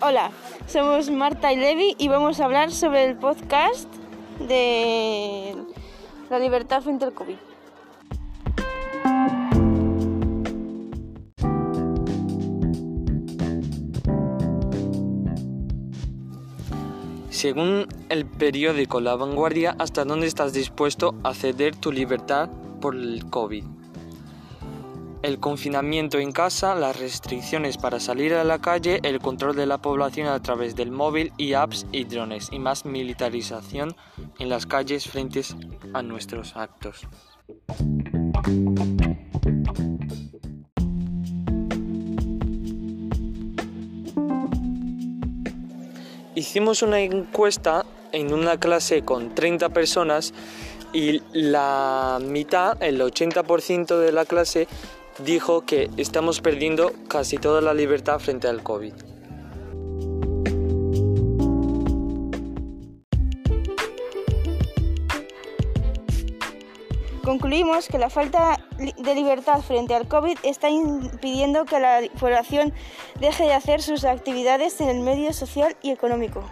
Hola, somos Marta y Levi y vamos a hablar sobre el podcast de la libertad frente al COVID. Según el periódico La Vanguardia, ¿hasta dónde estás dispuesto a ceder tu libertad por el COVID? El confinamiento en casa, las restricciones para salir a la calle, el control de la población a través del móvil y apps y drones y más militarización en las calles frente a nuestros actos. Hicimos una encuesta en una clase con 30 personas y la mitad, el 80% de la clase, dijo que estamos perdiendo casi toda la libertad frente al COVID. Concluimos que la falta de libertad frente al COVID está impidiendo que la población deje de hacer sus actividades en el medio social y económico.